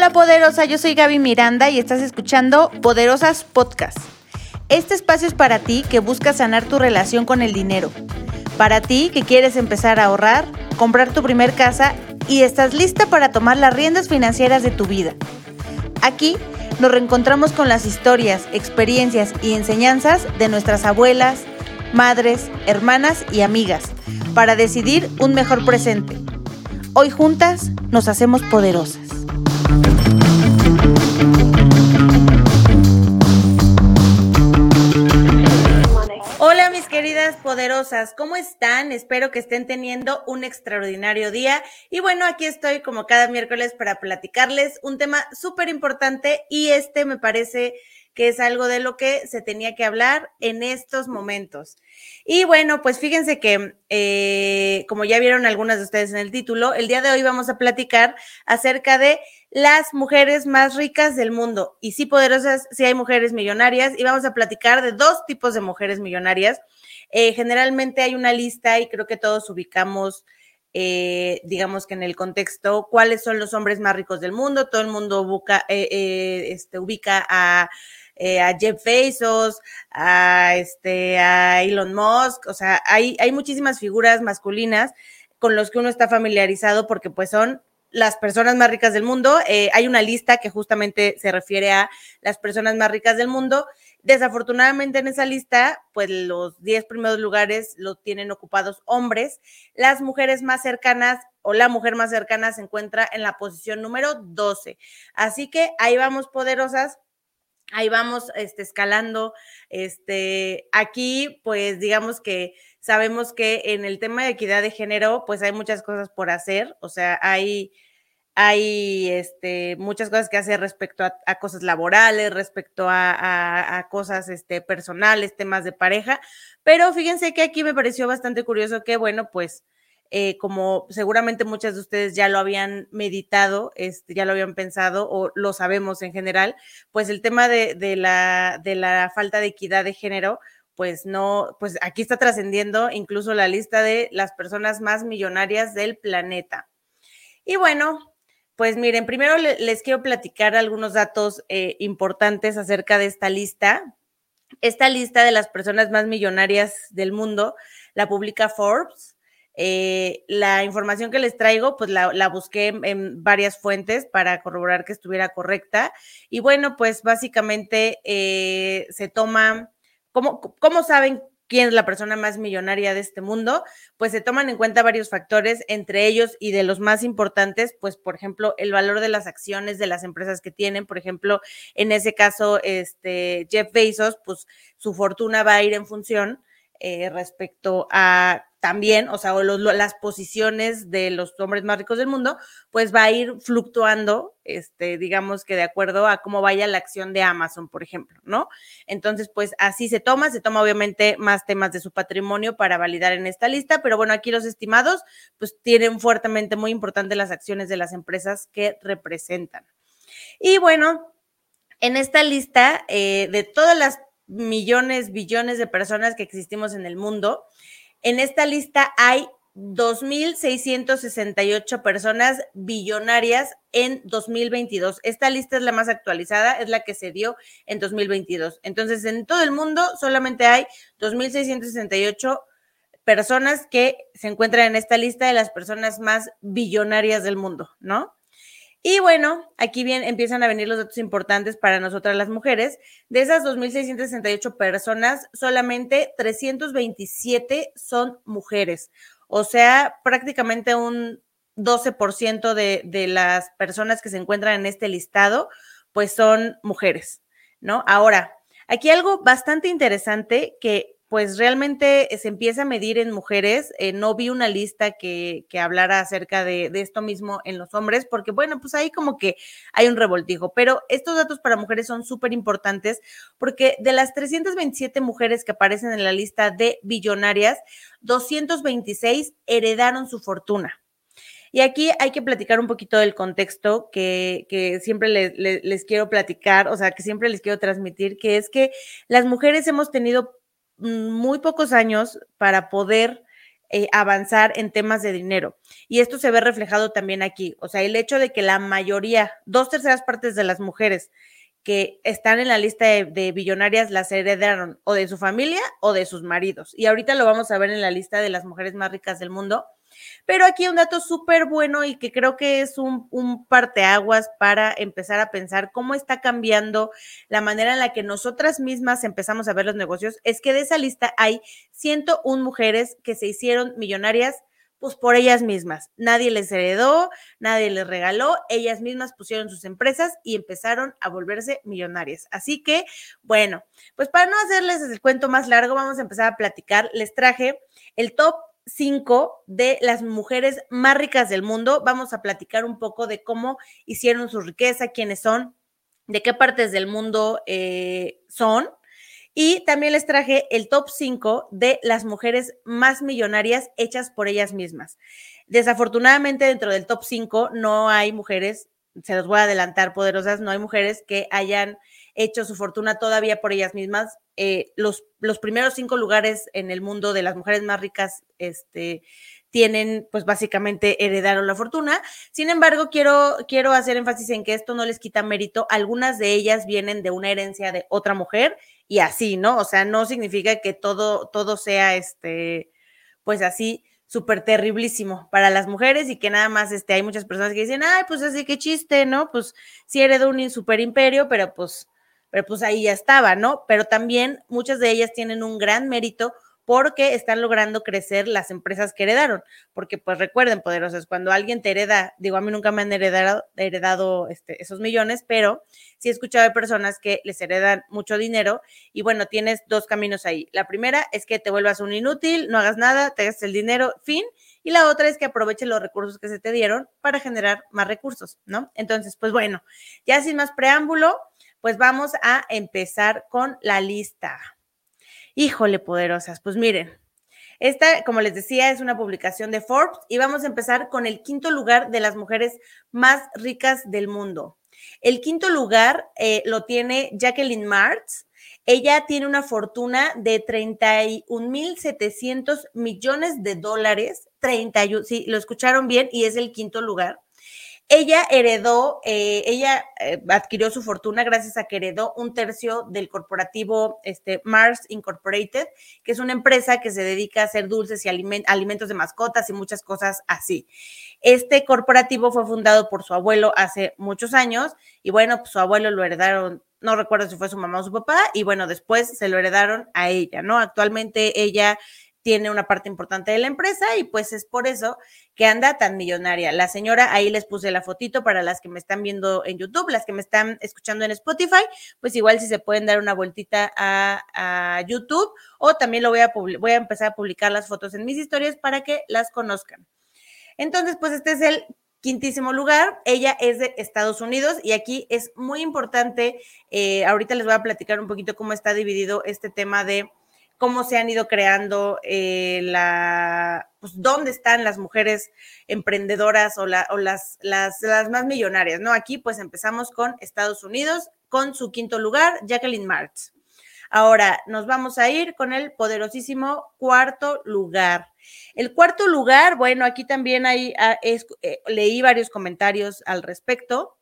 Hola poderosa, yo soy Gaby Miranda y estás escuchando Poderosas Podcast. Este espacio es para ti que buscas sanar tu relación con el dinero. Para ti que quieres empezar a ahorrar, comprar tu primer casa y estás lista para tomar las riendas financieras de tu vida. Aquí nos reencontramos con las historias, experiencias y enseñanzas de nuestras abuelas, madres, hermanas y amigas para decidir un mejor presente. Hoy juntas nos hacemos poderosas. Queridas poderosas, ¿cómo están? Espero que estén teniendo un extraordinario día. Y bueno, aquí estoy como cada miércoles para platicarles un tema súper importante y este me parece que es algo de lo que se tenía que hablar en estos momentos. Y bueno, pues fíjense que, eh, como ya vieron algunas de ustedes en el título, el día de hoy vamos a platicar acerca de las mujeres más ricas del mundo. Y sí, poderosas, sí hay mujeres millonarias y vamos a platicar de dos tipos de mujeres millonarias. Eh, generalmente hay una lista y creo que todos ubicamos. Eh, digamos que en el contexto, cuáles son los hombres más ricos del mundo. Todo el mundo ubica, este, ubica a eh, Jeff Bezos, a, este, a Elon Musk, o sea, hay, hay muchísimas figuras masculinas con los que uno está familiarizado porque pues son las personas más ricas del mundo. Eh, hay una lista que justamente se refiere a las personas más ricas del mundo. Desafortunadamente en esa lista, pues los 10 primeros lugares los tienen ocupados hombres. Las mujeres más cercanas o la mujer más cercana se encuentra en la posición número 12. Así que ahí vamos poderosas ahí vamos este, escalando. Este, aquí, pues digamos que sabemos que en el tema de equidad de género, pues hay muchas cosas por hacer, o sea, hay, hay este, muchas cosas que hacer respecto a, cosas laborales, respecto a, cosas este, personales, temas de pareja, pero fíjense que aquí me pareció bastante curioso que, bueno, pues eh, como seguramente muchas de ustedes ya lo habían meditado, este, ya lo habían pensado o lo sabemos en general, pues el tema de, la, de la falta de equidad de género, pues no, pues aquí está trascendiendo incluso la lista de las personas más millonarias del planeta. Y bueno, pues miren, primero les quiero platicar algunos datos eh, importantes acerca de esta lista. Esta lista de las personas más millonarias del mundo la publica Forbes eh, la información que les traigo, pues la, busqué en, varias fuentes para corroborar que estuviera correcta. Y bueno, pues básicamente eh, se toma, ¿cómo, ¿cómo saben quién es la persona más millonaria de este mundo? Pues se toman en cuenta varios factores, entre ellos y de los más importantes, pues por ejemplo, el valor de las acciones de las empresas que tienen. Por ejemplo, en ese caso, este Jeff Bezos, pues su fortuna va a ir en función eh, respecto a también, o sea, las posiciones de los hombres más ricos del mundo, pues va a ir fluctuando, este, digamos que de acuerdo a cómo vaya la acción de Amazon, por ejemplo, ¿no? Entonces, pues así se toma, se toma obviamente más temas de su patrimonio para validar en esta lista, pero bueno, aquí los estimados, pues tienen fuertemente muy importante las acciones de las empresas que representan. Y bueno, en esta lista eh, de todas las millones, billones de personas que existimos en el mundo, en esta lista hay 2.668 personas billonarias en 2022. Esta lista es la más actualizada, es la que se dio en 2022. Entonces, en todo el mundo solamente hay 2.668 personas que se encuentran en esta lista de las personas más billonarias del mundo, ¿no? Y bueno, aquí bien empiezan a venir los datos importantes para nosotras las mujeres. De esas 2.668 personas, solamente 327 son mujeres. O sea, prácticamente un 12% de, de las personas que se encuentran en este listado, pues son mujeres, ¿no? Ahora, aquí algo bastante interesante que pues realmente se empieza a medir en mujeres. Eh, no vi una lista que, que hablara acerca de, de, esto mismo en los hombres, porque bueno, pues ahí como que hay un revoltijo, pero estos datos para mujeres son súper importantes porque de las 327 mujeres que aparecen en la lista de billonarias, 226 heredaron su fortuna. Y aquí hay que platicar un poquito del contexto que, que siempre les, les, les, quiero platicar, o sea, que siempre les quiero transmitir, que es que las mujeres hemos tenido muy pocos años para poder eh, avanzar en temas de dinero. Y esto se ve reflejado también aquí. O sea, el hecho de que la mayoría, dos terceras partes de las mujeres que están en la lista de, de, billonarias las heredaron o de su familia o de sus maridos. Y ahorita lo vamos a ver en la lista de las mujeres más ricas del mundo. Pero aquí un dato súper bueno y que creo que es un, un parteaguas para empezar a pensar cómo está cambiando la manera en la que nosotras mismas empezamos a ver los negocios, es que de esa lista hay 101 mujeres que se hicieron millonarias pues por ellas mismas. Nadie les heredó, nadie les regaló, ellas mismas pusieron sus empresas y empezaron a volverse millonarias. Así que, bueno, pues para no hacerles el cuento más largo, vamos a empezar a platicar. Les traje el top cinco de las mujeres más ricas del mundo. Vamos a platicar un poco de cómo hicieron su riqueza, quiénes son, de qué partes del mundo eh, son. Y también les traje el top 5 de las mujeres más millonarias hechas por ellas mismas. Desafortunadamente, dentro del top 5 no hay mujeres, se los voy a adelantar, poderosas, no hay mujeres que hayan hecho su fortuna todavía por ellas mismas. Eh, los, los primeros cinco lugares en el mundo de las mujeres más ricas este, tienen, pues básicamente heredaron la fortuna. Sin embargo, quiero, quiero hacer énfasis en que esto no les quita mérito. Algunas de ellas vienen de una herencia de otra mujer y así, ¿no? O sea, no significa que todo, todo sea, este, pues así súper terriblísimo para las mujeres y que nada más este, hay muchas personas que dicen, ay, pues así que chiste, ¿no? Pues sí heredó un super imperio, pero pues pero pues ahí ya estaba, ¿no? Pero también muchas de ellas tienen un gran mérito porque están logrando crecer las empresas que heredaron. Porque, pues recuerden, poderosos, cuando alguien te hereda, digo, a mí nunca me han heredado, heredado este, esos millones, pero sí he escuchado de personas que les heredan mucho dinero y bueno, tienes dos caminos ahí. La primera es que te vuelvas un inútil, no hagas nada, te gastes el dinero, fin. Y la otra es que aproveches los recursos que se te dieron para generar más recursos, ¿no? Entonces, pues bueno, ya sin más preámbulo, pues vamos a empezar con la lista. Híjole, poderosas, pues miren, esta, como les decía, es una publicación de Forbes y vamos a empezar con el quinto lugar de las mujeres más ricas del mundo. El quinto lugar eh, lo tiene Jacqueline Martz. Ella tiene una fortuna de 31.700 millones de dólares. 31, sí, lo escucharon bien y es el quinto lugar. Ella heredó, eh, ella eh, adquirió su fortuna gracias a que heredó un tercio del corporativo este, Mars Incorporated, que es una empresa que se dedica a hacer dulces y aliment alimentos de mascotas y muchas cosas así. Este corporativo fue fundado por su abuelo hace muchos años y bueno, pues su abuelo lo heredaron, no recuerdo si fue su mamá o su papá, y bueno, después se lo heredaron a ella, ¿no? Actualmente ella tiene una parte importante de la empresa y pues es por eso que anda tan millonaria. La señora, ahí les puse la fotito para las que me están viendo en YouTube, las que me están escuchando en Spotify, pues igual si se pueden dar una vueltita a, YouTube o también lo voy a, voy a empezar a publicar las fotos en mis historias para que las conozcan. Entonces, pues este es el quintísimo lugar. Ella es de Estados Unidos y aquí es muy importante, eh, ahorita les voy a platicar un poquito cómo está dividido este tema de cómo se han ido creando eh, la, pues, dónde están las mujeres emprendedoras o, la, o las, las, las, más millonarias, ¿no? Aquí pues empezamos con Estados Unidos, con su quinto lugar, Jacqueline Martz. Ahora nos vamos a ir con el poderosísimo cuarto lugar. El cuarto lugar, bueno, aquí también hay, ah, eh, leí varios comentarios al respecto.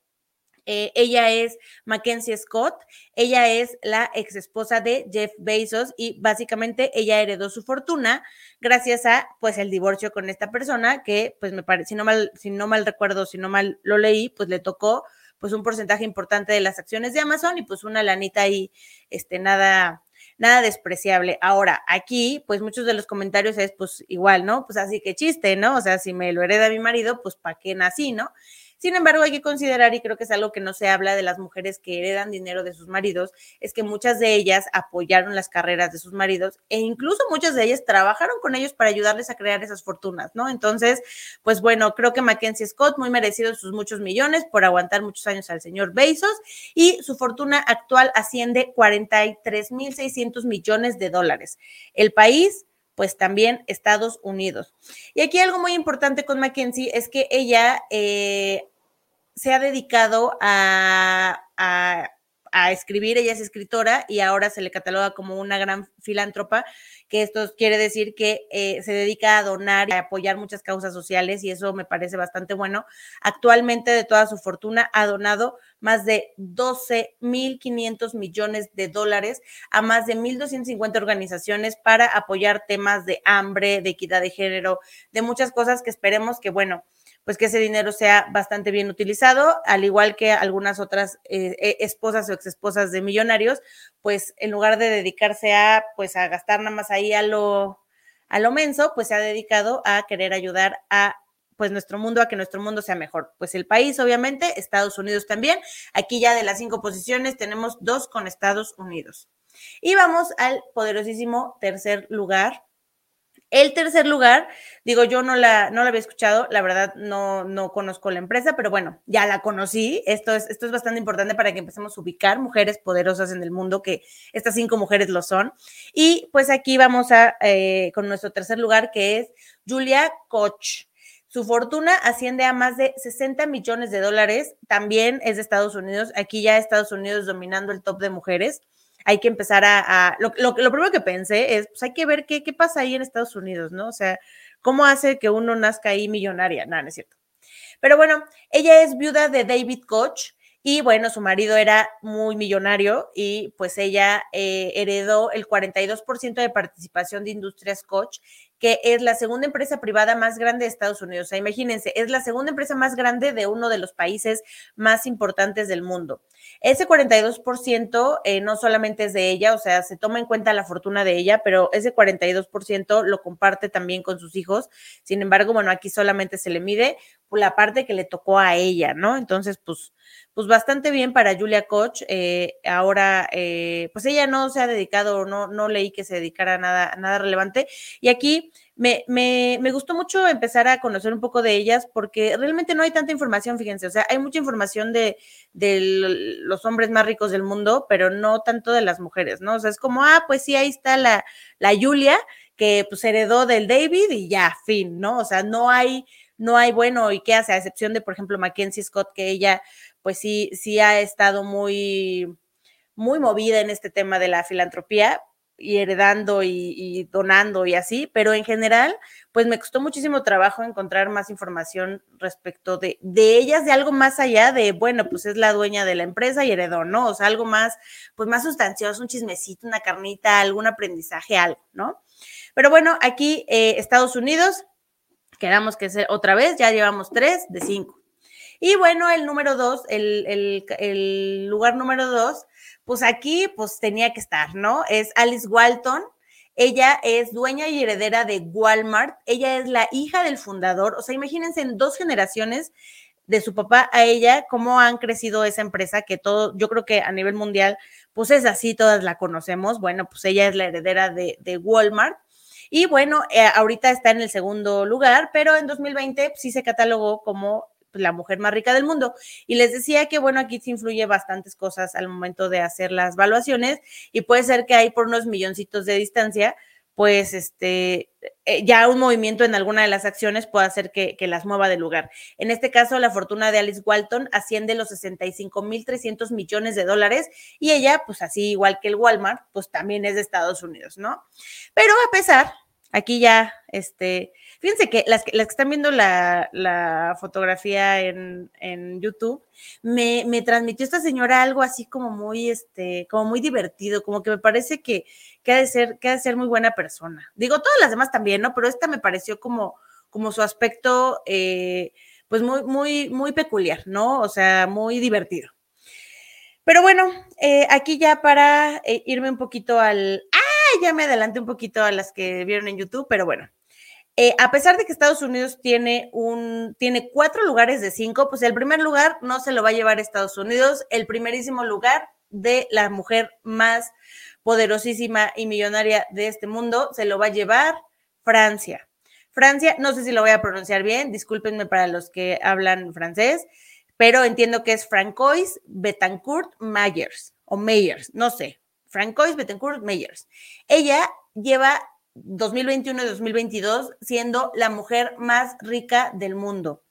Eh, ella es Mackenzie Scott, ella es la ex esposa de Jeff Bezos y básicamente ella heredó su fortuna gracias a pues el divorcio con esta persona que pues me parece, si no mal, si no mal recuerdo, si no mal lo leí, pues le tocó pues un porcentaje importante de las acciones de Amazon y pues una lanita ahí, este, nada, nada despreciable. Ahora, aquí, pues muchos de los comentarios es pues igual, ¿no? Pues así que chiste, ¿no? O sea, si me lo hereda mi marido, pues ¿para qué nací, no? Sin embargo, hay que considerar, y creo que es algo que no se habla de las mujeres que heredan dinero de sus maridos, es que muchas de ellas apoyaron las carreras de sus maridos e incluso muchas de ellas trabajaron con ellos para ayudarles a crear esas fortunas, ¿no? Entonces, pues bueno, creo que Mackenzie Scott, muy merecido sus muchos millones por aguantar muchos años al señor Bezos y su fortuna actual asciende 43.600 millones de dólares. El país pues también Estados Unidos. Y aquí algo muy importante con Mackenzie es que ella eh, se ha dedicado a, a, escribir, ella es escritora y ahora se le cataloga como una gran filántropa, que esto quiere decir que eh, se dedica a donar y a apoyar muchas causas sociales y eso me parece bastante bueno. Actualmente de toda su fortuna ha donado más de 12.500 millones de dólares a más de 1.250 organizaciones para apoyar temas de hambre, de equidad de género, de muchas cosas que esperemos que, bueno, pues que ese dinero sea bastante bien utilizado, al igual que algunas otras eh, eh, esposas o exesposas de millonarios, pues en lugar de dedicarse a, pues a gastar nada más ahí a lo, a lo menso, pues se ha dedicado a querer ayudar a pues nuestro mundo, a que nuestro mundo sea mejor. Pues el país, obviamente, Estados Unidos también. Aquí ya de las cinco posiciones tenemos dos con Estados Unidos. Y vamos al poderosísimo tercer lugar. El tercer lugar, digo, yo no la, no la había escuchado, la verdad no, no conozco la empresa, pero bueno, ya la conocí. Esto es, esto es bastante importante para que empecemos a ubicar mujeres poderosas en el mundo, que estas cinco mujeres lo son. Y pues aquí vamos a, eh, con nuestro tercer lugar, que es Julia Koch. Su fortuna asciende a más de 60 millones de dólares. También es de Estados Unidos. Aquí ya Estados Unidos dominando el top de mujeres. Hay que empezar a... lo, primero que pensé es, pues hay que ver qué, qué pasa ahí en Estados Unidos, ¿no? O sea, ¿cómo hace que uno nazca ahí millonaria? Nada, no es cierto. Pero bueno, ella es viuda de David Koch, y bueno, su marido era muy millonario y pues ella eh, heredó el 42% de participación de Industrias Koch que es la segunda empresa privada más grande de Estados Unidos. O sea, imagínense, es la segunda empresa más grande de uno de los países más importantes del mundo. Ese 42% eh, no solamente es de ella, o sea, se toma en cuenta la fortuna de ella, pero ese 42% lo comparte también con sus hijos. Sin embargo, bueno, aquí solamente se le mide la parte que le tocó a ella, ¿no? Entonces, pues, pues bastante bien para Julia Koch. Eh, ahora, eh, pues ella no se ha dedicado, no, no leí que se dedicara a nada, nada relevante. Y aquí me, me, me, gustó mucho empezar a conocer un poco de ellas porque realmente no hay tanta información, fíjense, o sea, hay mucha información de, de los hombres más ricos del mundo, pero no tanto de las mujeres, ¿no? O sea, es como, ah, pues sí, ahí está la, la Julia, que pues heredó del David y ya, fin, ¿no? O sea, no hay no hay bueno y qué hace, a excepción de, por ejemplo, Mackenzie Scott, que ella pues sí, sí ha estado muy, muy movida en este tema de la filantropía y heredando y, donando y así, pero en general, pues me costó muchísimo trabajo encontrar más información respecto de, de ellas, de algo más allá de, bueno, pues es la dueña de la empresa y heredó, ¿no? O sea, algo más, pues más sustancioso, un chismecito, una carnita, algún aprendizaje, algo, ¿no? Pero bueno, aquí eh, Estados Unidos, quedamos que ser otra vez, ya llevamos tres de cinco. Y bueno, el número dos, el, lugar número dos, pues aquí pues tenía que estar, ¿no? Es Alice Walton. Ella es dueña y heredera de Walmart. Ella es la hija del fundador. O sea, imagínense en dos generaciones de su papá a ella, cómo han crecido esa empresa, que todo, yo creo que a nivel mundial, pues es así, todas la conocemos. Bueno, pues ella es la heredera de, Walmart. Y bueno, eh, ahorita está en el segundo lugar, pero en 2020 sí se catalogó como la mujer más rica del mundo. Y les decía que, bueno, aquí se influye bastantes cosas al momento de hacer las evaluaciones y puede ser que hay por unos milloncitos de distancia, pues este, eh, ya un movimiento en alguna de las acciones puede hacer que, que, las mueva de lugar. En este caso, la fortuna de Alice Walton asciende los 65.300 millones de dólares y ella, pues así igual que el Walmart, pues también es de Estados Unidos, ¿no? Pero a pesar, aquí ya, este, Fíjense que las, que están viendo la, fotografía en, YouTube, me, transmitió esta señora algo así como muy, este, como muy divertido, como que me parece que, que, ha de ser, que ha ser muy buena persona. Digo, todas las demás también, ¿no? Pero esta me pareció como, como su aspecto, eh, pues muy, muy, muy peculiar, ¿no? O sea, muy divertido. Pero bueno, eh, aquí ya para eh, irme un poquito al... ¡Ah! Ya me adelanté un poquito a las que vieron en YouTube, pero bueno. Eh, a pesar de que Estados Unidos tiene, un, tiene cuatro lugares de cinco, pues el primer lugar no se lo va a llevar Estados Unidos, el primerísimo lugar de la mujer más poderosísima y millonaria de este mundo se lo va a llevar Francia. Francia, no sé si lo voy a pronunciar bien, discúlpenme para los que hablan francés, pero entiendo que es Francois Betancourt Mayers o Mayers, no sé, Francois Betancourt Mayers. Ella lleva 2021 y 2022 siendo la mujer más rica del mundo.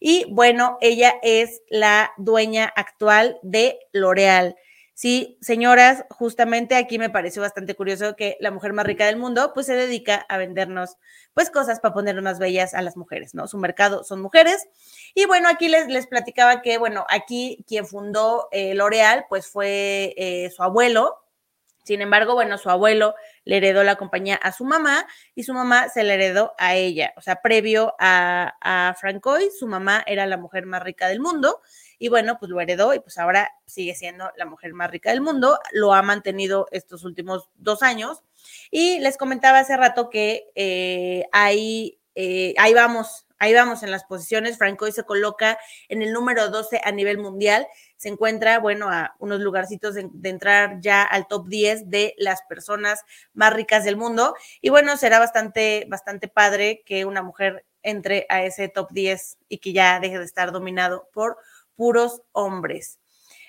Y bueno, ella es la dueña actual de L'Oreal. Sí, señoras, justamente aquí me pareció bastante curioso que la mujer más rica del mundo pues se dedica a vendernos pues cosas para ponernos más bellas a las mujeres, ¿no? Su mercado son mujeres. Y bueno, aquí les, les platicaba que, bueno, aquí quien fundó eh, L'Oreal pues fue eh, su abuelo, sin embargo, bueno, su abuelo le heredó la compañía a su mamá y su mamá se la heredó a ella. O sea, previo a, a Francois, su mamá era la mujer más rica del mundo y bueno, pues lo heredó y pues ahora sigue siendo la mujer más rica del mundo. Lo ha mantenido estos últimos dos años. Y les comentaba hace rato que eh, ahí, eh, ahí vamos Ahí vamos en las posiciones. Francois se coloca en el número 12 a nivel mundial. Se encuentra, bueno, a unos lugarcitos de, entrar ya al top 10 de las personas más ricas del mundo. Y bueno, será bastante, bastante padre que una mujer entre a ese top 10 y que ya deje de estar dominado por puros hombres.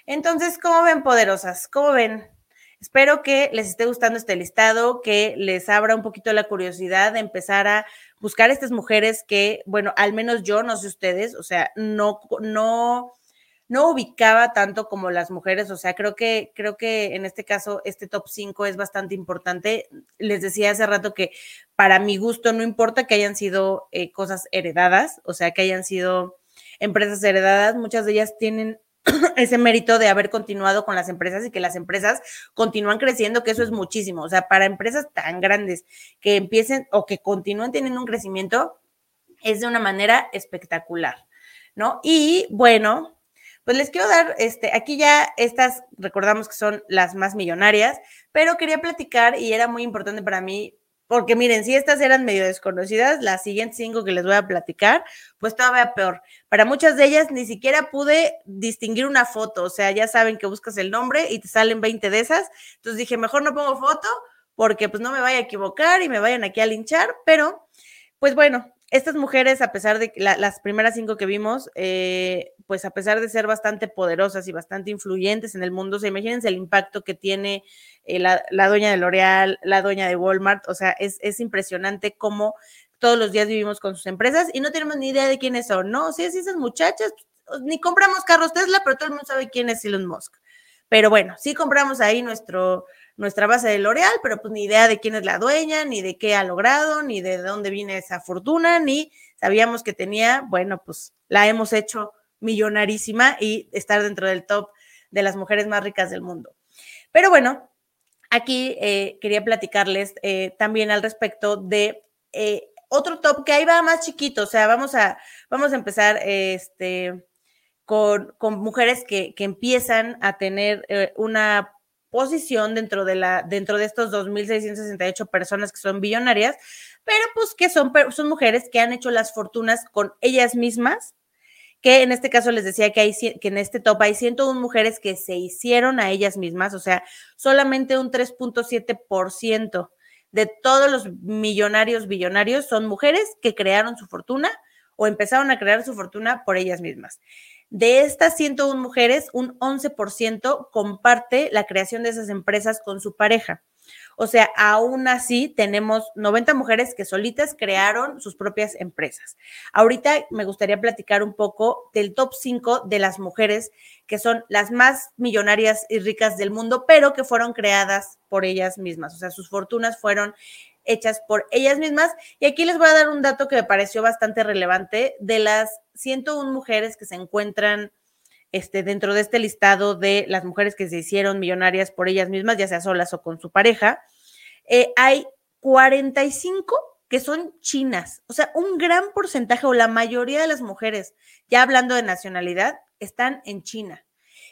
Entonces, ¿cómo ven, poderosas? ¿Cómo ven? Espero que les esté gustando este listado, que les abra un poquito la curiosidad de empezar a buscar estas mujeres que, bueno, al menos yo, no sé ustedes, o sea, no, no, no ubicaba tanto como las mujeres, o sea, creo que, creo que en este caso este top 5 es bastante importante. Les decía hace rato que para mi gusto no importa que hayan sido eh, cosas heredadas, o sea, que hayan sido empresas heredadas, muchas de ellas tienen ese mérito de haber continuado con las empresas y que las empresas continúan creciendo, que eso es muchísimo. O sea, para empresas tan grandes que empiecen o que continúen teniendo un crecimiento, es de una manera espectacular, ¿no? Y bueno, pues les quiero dar, este, aquí ya estas recordamos que son las más millonarias, pero quería platicar y era muy importante para mí porque miren, si estas eran medio desconocidas, las siguientes cinco que les voy a platicar, pues todavía peor. Para muchas de ellas ni siquiera pude distinguir una foto, o sea, ya saben que buscas el nombre y te salen 20 de esas. Entonces dije, mejor no pongo foto porque pues no me vaya a equivocar y me vayan aquí a linchar, pero pues bueno, estas mujeres, a pesar de las primeras cinco que vimos, eh, pues a pesar de ser bastante poderosas y bastante influyentes en el mundo, se imagínense el impacto que tiene eh, la, la, dueña de L'Oreal, la dueña de Walmart, o sea, es, es, impresionante cómo todos los días vivimos con sus empresas y no tenemos ni idea de quiénes son, ¿no? O sea, si esas muchachas, pues, ni compramos carros Tesla, pero todo el mundo sabe quién es Elon Musk. Pero bueno, sí compramos ahí nuestro, nuestra base de L'Oreal, pero pues ni idea de quién es la dueña, ni de qué ha logrado, ni de dónde viene esa fortuna, ni sabíamos que tenía, bueno, pues la hemos hecho millonarísima y estar dentro del top de las mujeres más ricas del mundo. Pero bueno, aquí eh, quería platicarles eh, también al respecto de eh, otro top que ahí va más chiquito, o sea, vamos a, vamos a empezar este, con, con mujeres que, que, empiezan a tener una posición dentro de, la, dentro de estos 2.668 personas que son billonarias, pero pues que son, son mujeres que han hecho las fortunas con ellas mismas, que en este caso les decía que, hay, que en este top hay 101 mujeres que se hicieron a ellas mismas, o sea, solamente un 3.7% de todos los millonarios billonarios son mujeres que crearon su fortuna o empezaron a crear su fortuna por ellas mismas. De estas 101 mujeres, un 11% comparte la creación de esas empresas con su pareja. O sea, aún así tenemos 90 mujeres que solitas crearon sus propias empresas. Ahorita me gustaría platicar un poco del top 5 de las mujeres que son las más millonarias y ricas del mundo, pero que fueron creadas por ellas mismas. O sea, sus fortunas fueron hechas por ellas mismas. Y aquí les voy a dar un dato que me pareció bastante relevante. De las 101 mujeres que se encuentran este, dentro de este listado de las mujeres que se hicieron millonarias por ellas mismas, ya sea solas o con su pareja, eh, hay 45 que son chinas. O sea, un gran porcentaje o la mayoría de las mujeres, ya hablando de nacionalidad, están en China.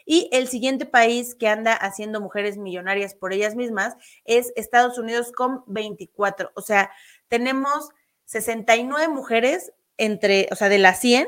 Y el siguiente país que anda haciendo mujeres millonarias por ellas mismas es Estados Unidos con 24. O sea, tenemos 69 mujeres entre, o sea, de las 100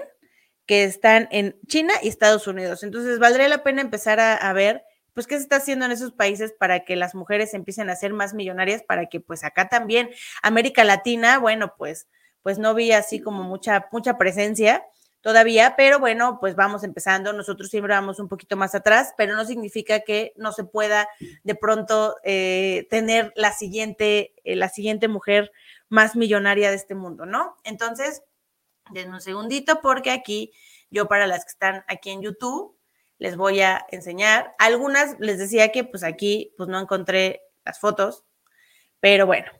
que están en China y Estados Unidos. Entonces, valdría la pena empezar a, a ver pues qué se está haciendo en esos países para que las mujeres empiecen a ser más millonarias, para que pues acá también América Latina, bueno, pues pues no vi así como mucha mucha presencia todavía, pero bueno, pues vamos empezando. Nosotros siempre vamos un poquito más atrás, pero no significa que no se pueda de pronto eh, tener la siguiente, eh, la siguiente mujer más millonaria de este mundo, ¿no? Entonces, denme un segundito porque aquí yo para las que están aquí en YouTube les voy a enseñar. Algunas les decía que pues aquí pues no encontré las fotos, pero bueno.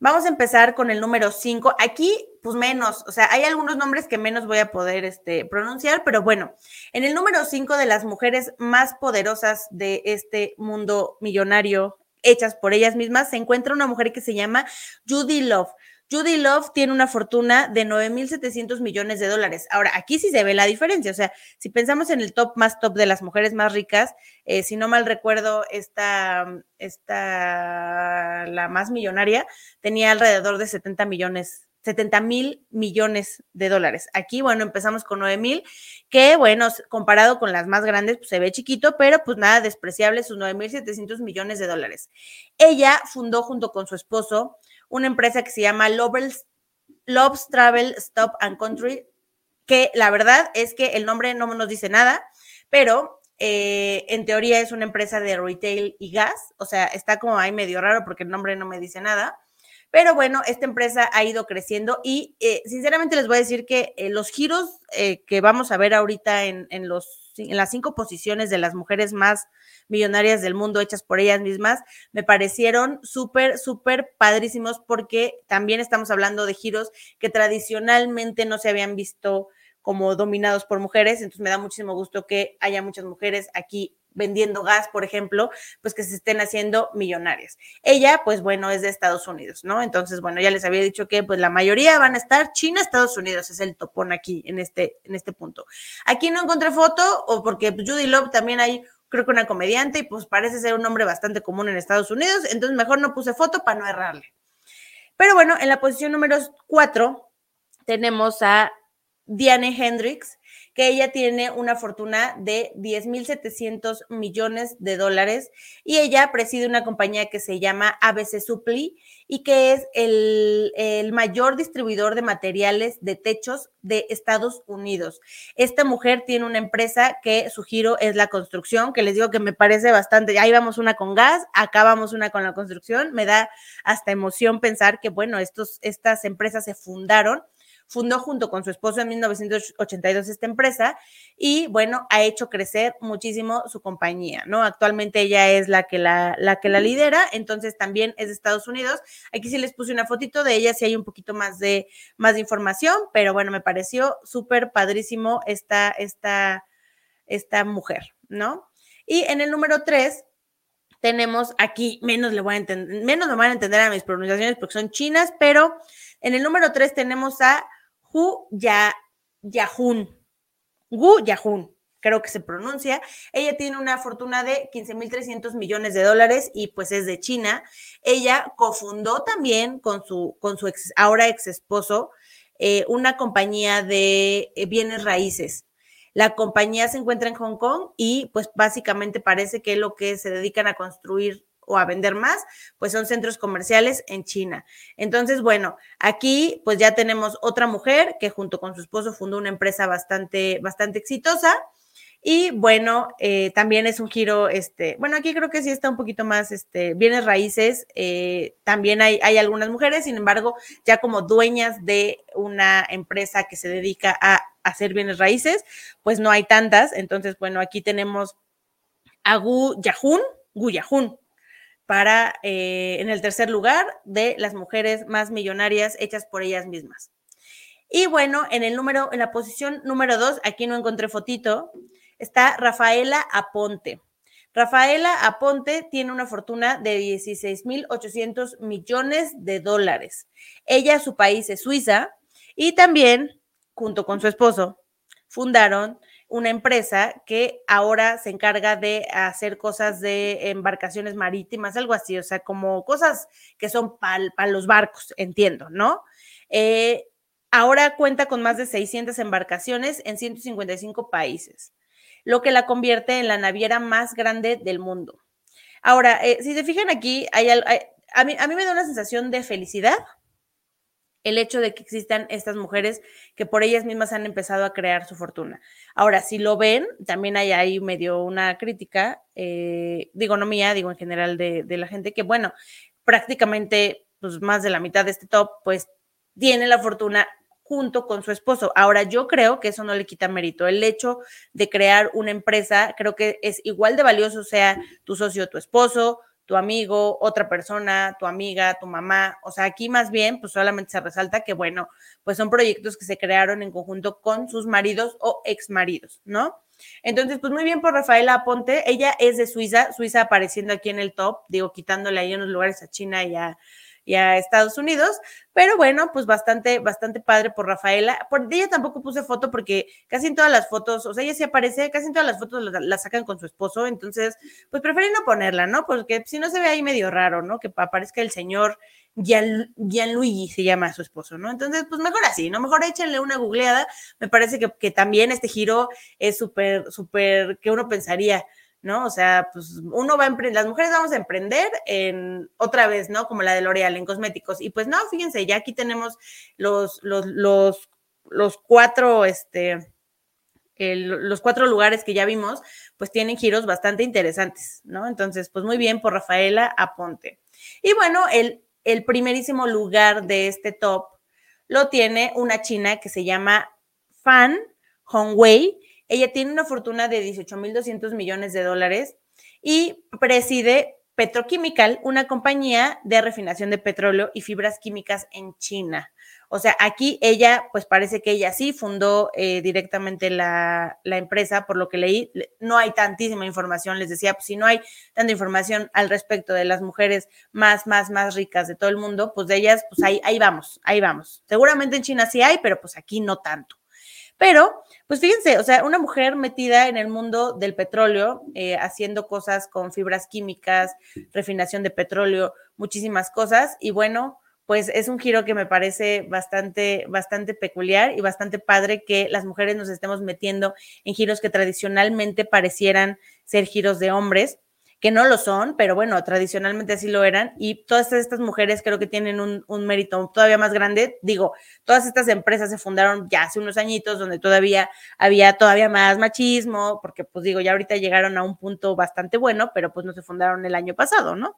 Vamos a empezar con el número 5. Aquí, pues menos, o sea, hay algunos nombres que menos voy a poder este, pronunciar, pero bueno, en el número 5 de las mujeres más poderosas de este mundo millonario, hechas por ellas mismas, se encuentra una mujer que se llama Judy Love. Judy Love tiene una fortuna de 9.700 millones de dólares. Ahora, aquí sí se ve la diferencia. O sea, si pensamos en el top más top de las mujeres más ricas, eh, si no mal recuerdo, esta, esta, la más millonaria, tenía alrededor de 70 millones 70 mil millones de dólares. Aquí, bueno, empezamos con 9 mil, que bueno, comparado con las más grandes, pues se ve chiquito, pero pues nada despreciable, sus 9 mil 700 millones de dólares. Ella fundó junto con su esposo una empresa que se llama Love's, Love's Travel Stop and Country, que la verdad es que el nombre no nos dice nada, pero eh, en teoría es una empresa de retail y gas, o sea, está como ahí medio raro porque el nombre no me dice nada. Pero bueno, esta empresa ha ido creciendo y eh, sinceramente les voy a decir que eh, los giros que vamos a ver ahorita en, en, los, en las cinco posiciones de las mujeres más millonarias del mundo hechas por ellas mismas, me parecieron súper, súper padrísimos porque también estamos hablando de giros que tradicionalmente no se habían visto como dominados por mujeres, entonces me da muchísimo gusto que haya muchas mujeres aquí vendiendo gas, por ejemplo, pues que se estén haciendo millonarias. Ella, pues bueno, es de Estados Unidos, ¿no? Entonces, bueno, ya les había dicho que pues la mayoría van a estar China, Estados Unidos, es el topón aquí en este, en este punto. Aquí no encontré foto, o porque Judy Love también hay creo que una comediante, y pues parece ser un nombre bastante común en Estados Unidos, entonces mejor no puse foto para no errarle. Pero bueno, en la posición número 4 tenemos a Diane Hendricks, que ella tiene una fortuna de 10.700 millones de dólares y ella preside una compañía que se llama ABC Supply y que es el, el, mayor distribuidor de materiales de techos de Estados Unidos. Esta mujer tiene una empresa que su giro es la construcción, que les digo que me parece bastante, ahí vamos una con gas, acá vamos una con la construcción, me da hasta emoción pensar que, bueno, estos, estas empresas se fundaron fundó junto con su esposo en 1982 esta empresa y bueno, ha hecho crecer muchísimo su compañía, ¿no? Actualmente ella es la que la, la que la lidera, entonces también es de Estados Unidos. Aquí sí les puse una fotito de ella, si hay un poquito más de, más de información, pero bueno, me pareció súper padrísimo esta, esta, esta mujer, ¿no? Y en el número tres, tenemos aquí, menos le voy a entender, menos me van a entender a mis pronunciaciones porque son chinas, pero en el número tres tenemos a Hu ya, Yahun. Gu Yahun, creo que se pronuncia. Ella tiene una fortuna de 15.300 millones de dólares y pues es de China. Ella cofundó también con su, con su ex, ahora ex esposo eh, una compañía de eh, bienes raíces. La compañía se encuentra en Hong Kong y pues básicamente parece que lo que se dedican a construir o a vender más, pues son centros comerciales en China. Entonces, bueno, aquí pues ya tenemos otra mujer que junto con su esposo fundó una empresa bastante, bastante exitosa. Y bueno, eh, también es un giro, este, bueno, aquí creo que sí está un poquito más, este, bienes raíces, eh, también hay, hay algunas mujeres, sin embargo, ya como dueñas de una empresa que se dedica a hacer bienes raíces, pues no hay tantas. Entonces, bueno, aquí tenemos a Gu Yahun, Gu Yahun, para eh, en el tercer lugar de las mujeres más millonarias hechas por ellas mismas. Y bueno, en el número, en la posición número dos, aquí no encontré fotito, está Rafaela Aponte. Rafaela Aponte tiene una fortuna de 16.800 millones de dólares. Ella, su país es Suiza y también, junto con su esposo, fundaron una empresa que ahora se encarga de hacer cosas de embarcaciones marítimas, algo así, o sea, como cosas que son para los barcos, entiendo, ¿no? Eh, ahora cuenta con más de 600 embarcaciones en 155 países, lo que la convierte en la naviera más grande del mundo. Ahora, eh, si se fijan aquí, hay, a, mí, a mí me da una sensación de felicidad el hecho de que existan estas mujeres que por ellas mismas han empezado a crear su fortuna. Ahora, si lo ven, también hay ahí medio una crítica, eh, digo no mía, digo en general de, de, la gente, que bueno, prácticamente pues más de la mitad de este top pues tiene la fortuna junto con su esposo. Ahora, yo creo que eso no le quita mérito. El hecho de crear una empresa, creo que es igual de valioso, sea tu socio, tu esposo, tu amigo, otra persona, tu amiga, tu mamá. O sea, aquí más bien, pues solamente se resalta que, bueno, pues son proyectos que se crearon en conjunto con sus maridos o exmaridos, ¿no? Entonces, pues muy bien por Rafaela Aponte. Ella es de Suiza, Suiza apareciendo aquí en el top, digo, quitándole ahí unos lugares a China y a, y a Estados Unidos, pero bueno, pues bastante, bastante padre por Rafaela. Por ella tampoco puse foto porque casi en todas las fotos, o sea, ella sí aparece, casi en todas las fotos la, sacan con su esposo, entonces, pues preferí no ponerla, ¿no? Porque si no se ve ahí medio raro, ¿no? Que aparezca el señor Gian, Gianluigi, se llama su esposo, ¿no? Entonces, pues mejor así, ¿no? Mejor échenle una googleada. Me parece que, que también este giro es súper, súper, que uno pensaría, ¿no? O sea, pues uno va a emprender, las mujeres vamos a emprender en otra vez, ¿no? Como la de L'Oreal en cosméticos. Y pues no, fíjense, ya aquí tenemos los, los, los, los cuatro, este, los cuatro lugares que ya vimos, pues tienen giros bastante interesantes, ¿no? Entonces, pues muy bien por Rafaela Aponte. Y bueno, el, el primerísimo lugar de este top lo tiene una china que se llama Fan Hongwei ella tiene una fortuna de 18.200 millones de dólares y preside Petrochemical, una compañía de refinación de petróleo y fibras químicas en China. O sea, aquí ella, pues parece que ella sí fundó eh, directamente la, la, empresa, por lo que leí, no hay tantísima información, les decía, pues si no hay tanta información al respecto de las mujeres más, más, más ricas de todo el mundo, pues de ellas, pues ahí, ahí vamos, ahí vamos. Seguramente en China sí hay, pero pues aquí no tanto. Pero, pues fíjense, o sea, una mujer metida en el mundo del petróleo, eh, haciendo cosas con fibras químicas, refinación de petróleo, muchísimas cosas. Y bueno, pues es un giro que me parece bastante, bastante peculiar y bastante padre que las mujeres nos estemos metiendo en giros que tradicionalmente parecieran ser giros de hombres que no lo son, pero bueno, tradicionalmente así lo eran, y todas estas mujeres creo que tienen un, un, mérito todavía más grande. Digo, todas estas empresas se fundaron ya hace unos añitos donde todavía había todavía más machismo, porque pues digo, ya ahorita llegaron a un punto bastante bueno, pero pues no se fundaron el año pasado, ¿no?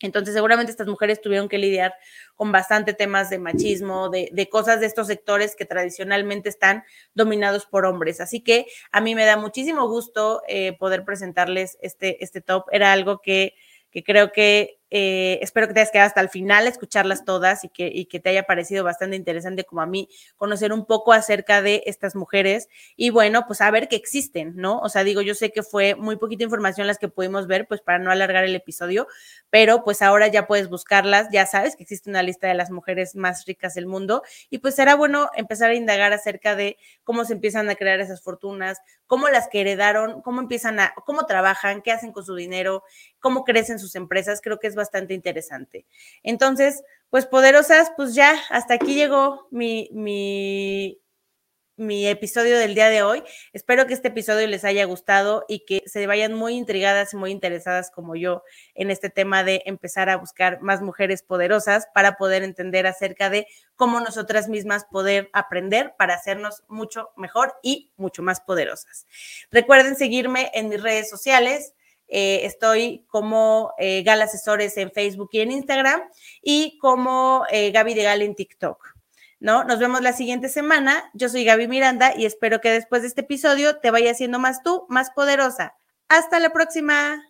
Entonces, seguramente estas mujeres tuvieron que lidiar con bastante temas de machismo, de, de, cosas de estos sectores que tradicionalmente están dominados por hombres. Así que a mí me da muchísimo gusto eh, poder presentarles este, este top. Era algo que, que creo que eh, espero que te hayas quedado hasta el final, escucharlas todas y que, y que te haya parecido bastante interesante como a mí conocer un poco acerca de estas mujeres y bueno, pues a ver que existen, ¿no? O sea, digo, yo sé que fue muy poquita información las que pudimos ver, pues para no alargar el episodio, pero pues ahora ya puedes buscarlas, ya sabes que existe una lista de las mujeres más ricas del mundo y pues será bueno empezar a indagar acerca de cómo se empiezan a crear esas fortunas, cómo las que heredaron, cómo empiezan a, cómo trabajan, qué hacen con su dinero, cómo crecen sus empresas, creo que es bastante interesante. Entonces, pues poderosas, pues ya hasta aquí llegó mi, mi, mi episodio del día de hoy. Espero que este episodio les haya gustado y que se vayan muy intrigadas y muy interesadas como yo en este tema de empezar a buscar más mujeres poderosas para poder entender acerca de cómo nosotras mismas poder aprender para hacernos mucho mejor y mucho más poderosas. Recuerden seguirme en mis redes sociales. Eh, estoy como eh, Gal Asesores en Facebook y en Instagram y como eh, Gaby de Gal en TikTok. ¿No? Nos vemos la siguiente semana. Yo soy Gaby Miranda y espero que después de este episodio te vaya siendo más tú, más poderosa. Hasta la próxima.